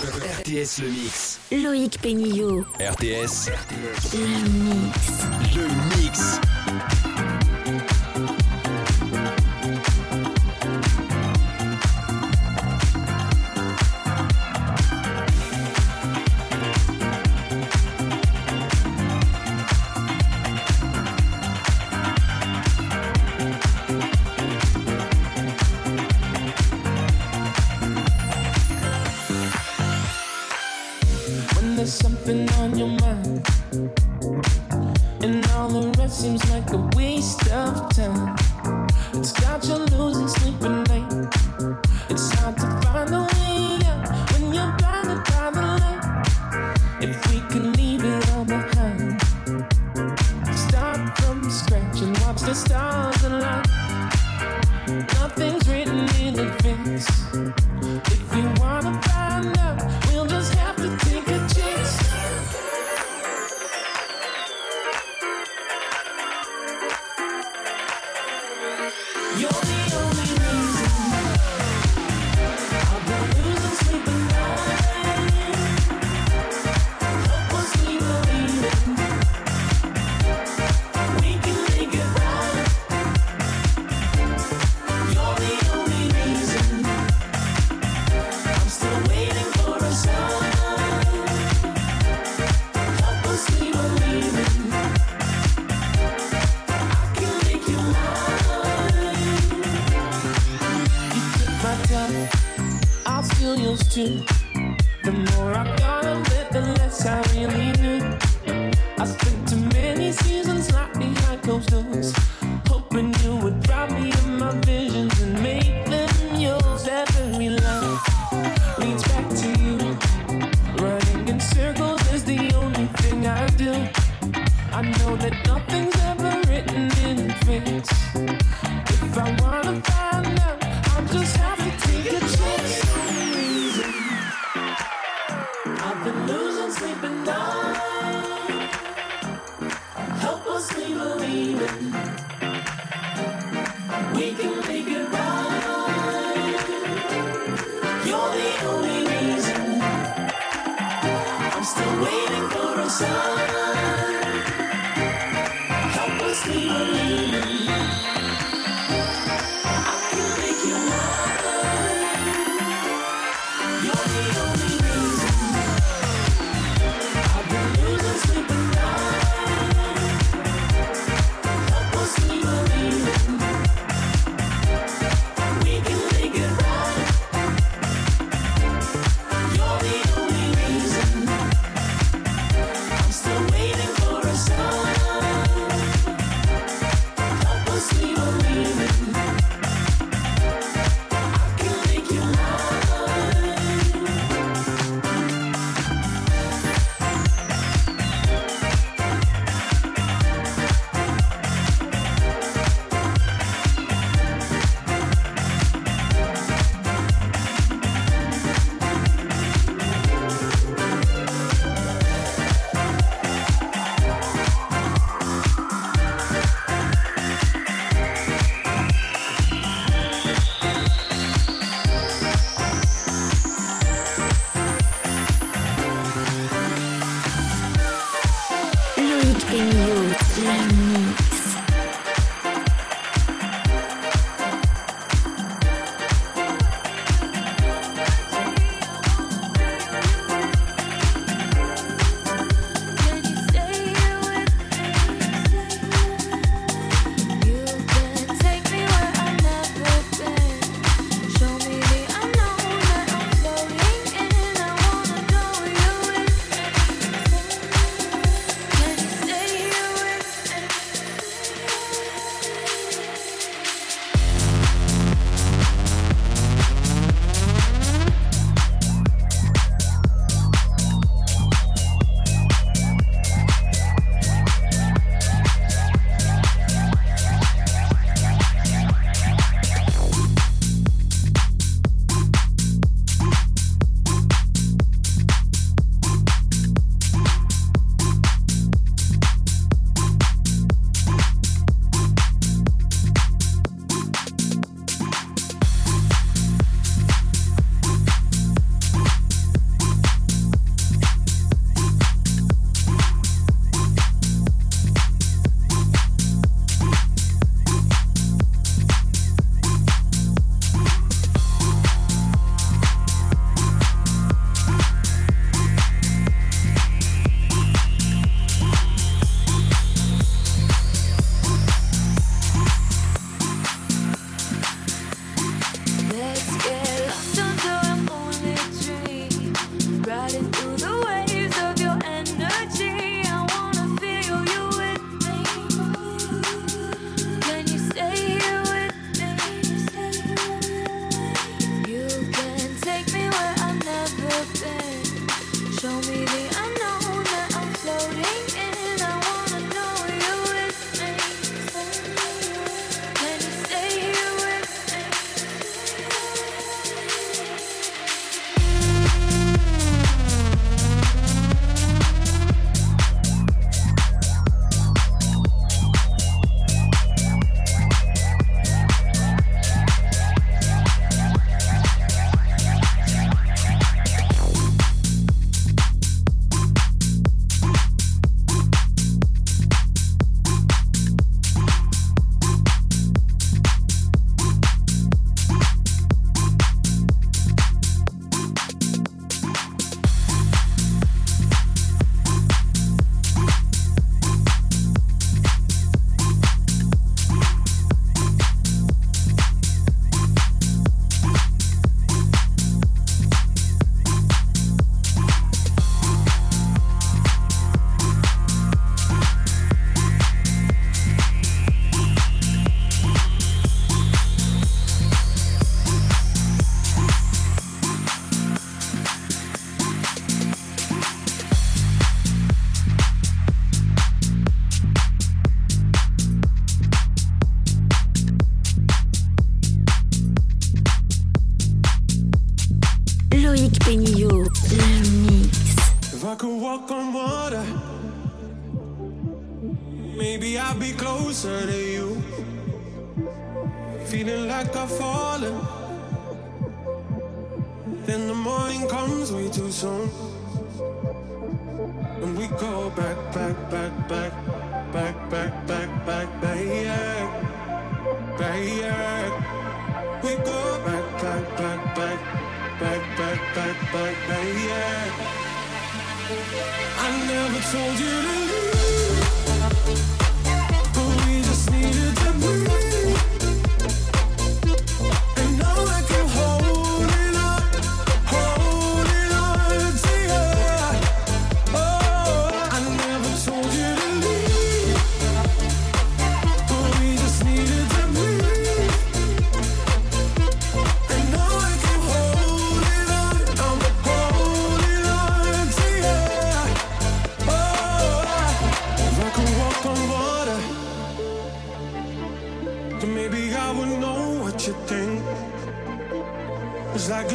RTS le mix. Loïc Pénillot. RTS. RTS. Le mix. Le mix. used. The more I got of it, the less I really knew.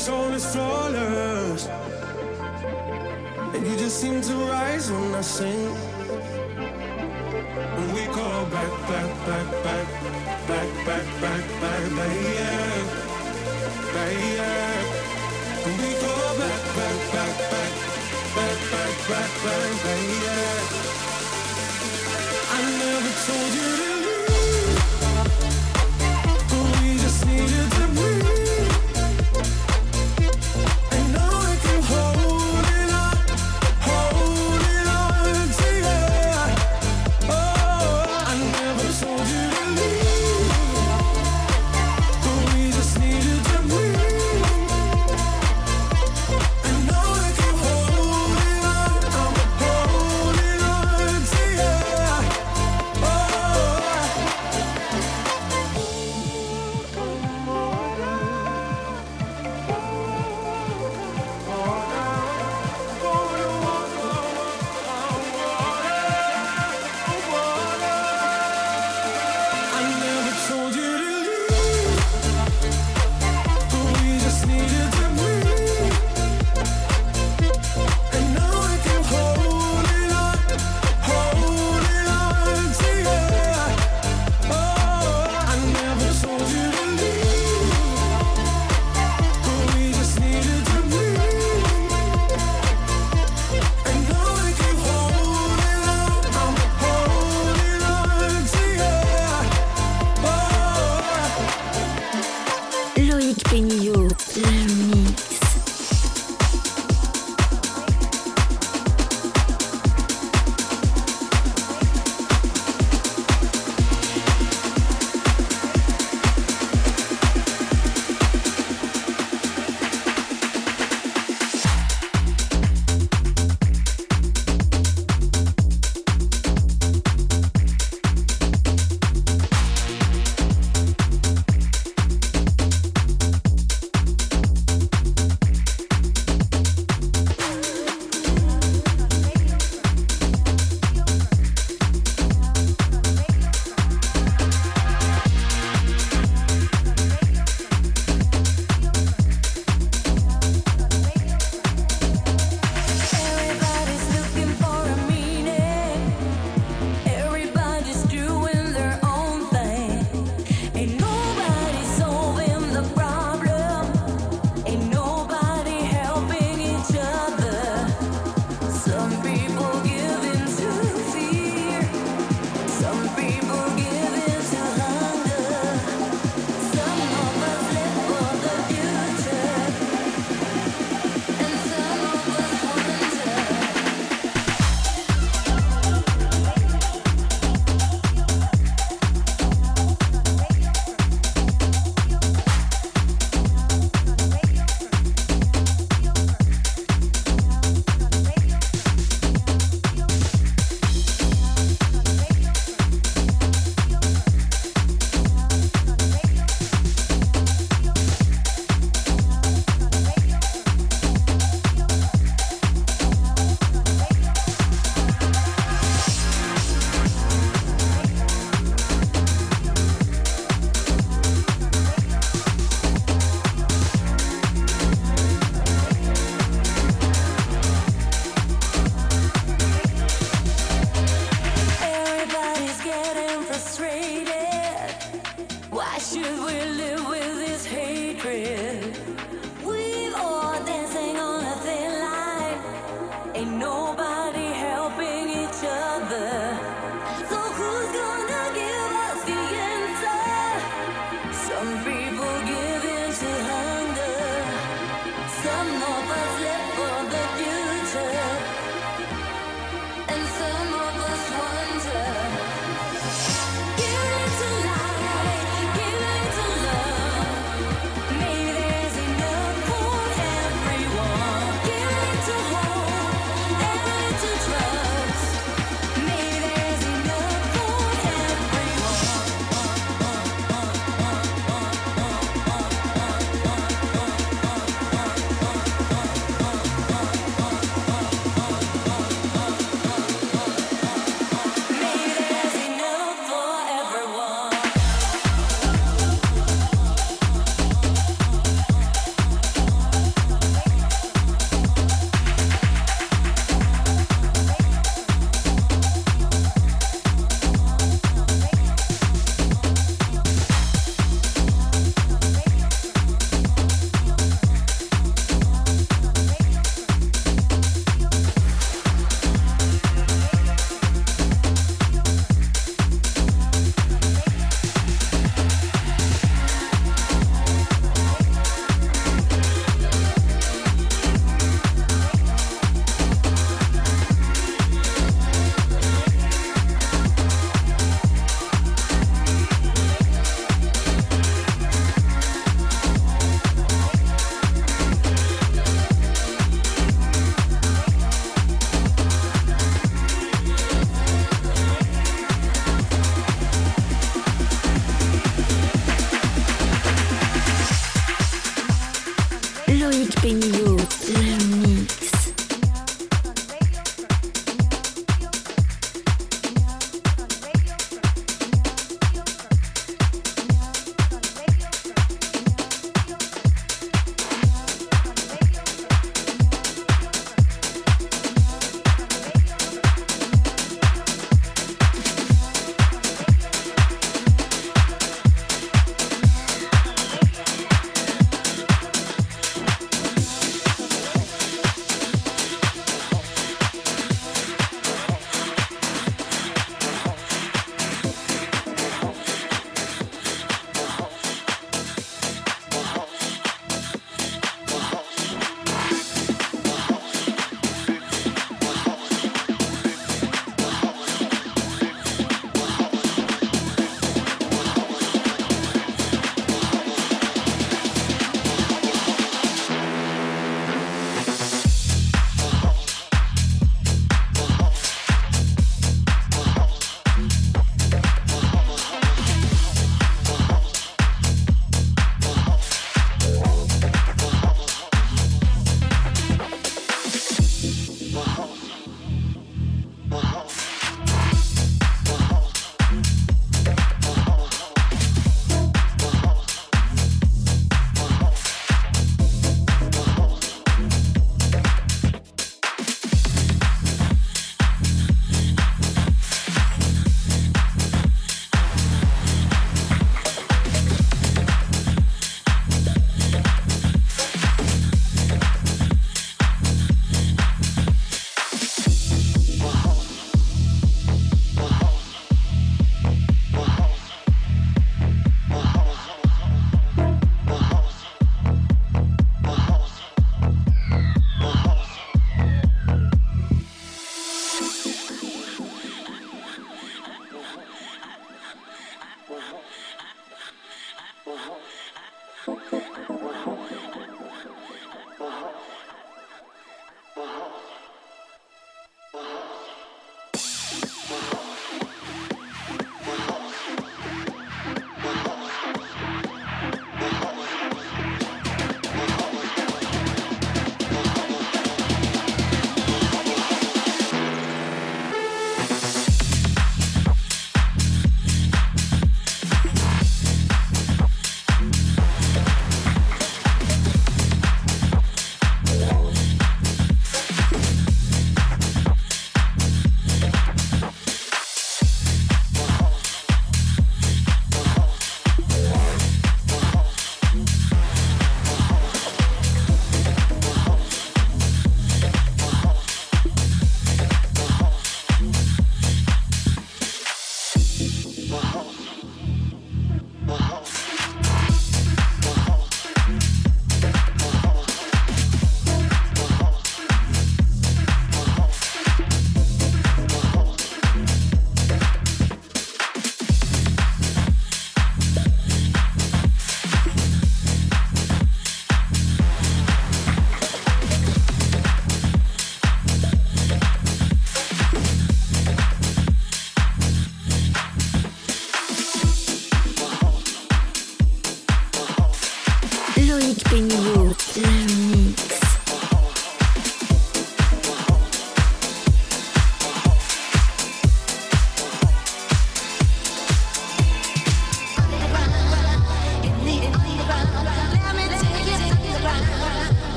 soul is flawless. And you just seem to rise when I sing. When we go back, back, back, back, back, back, back, back, back, yeah. Back, yeah. When we go back, back, back, back, back, back, back, back, back, back.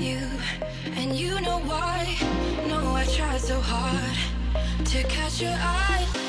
you, and you know why. No, I tried so hard to catch your eye.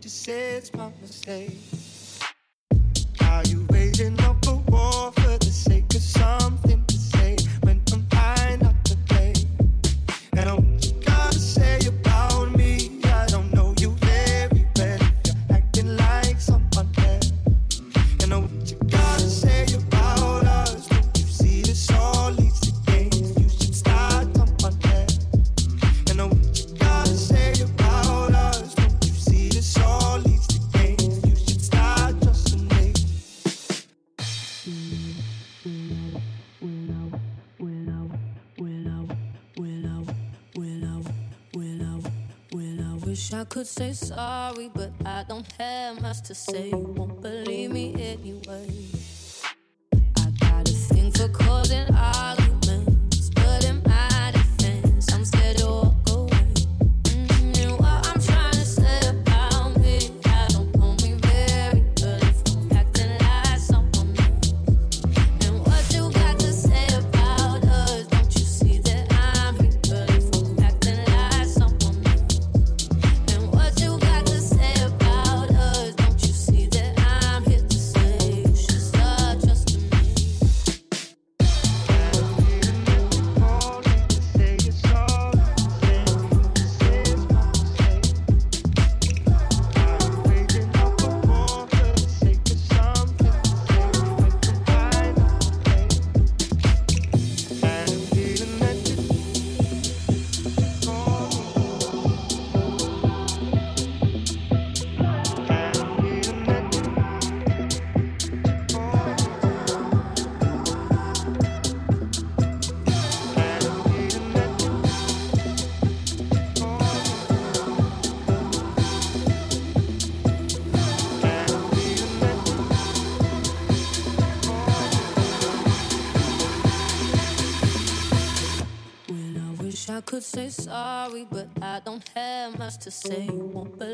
Just it's my mistake. To say. You won't believe.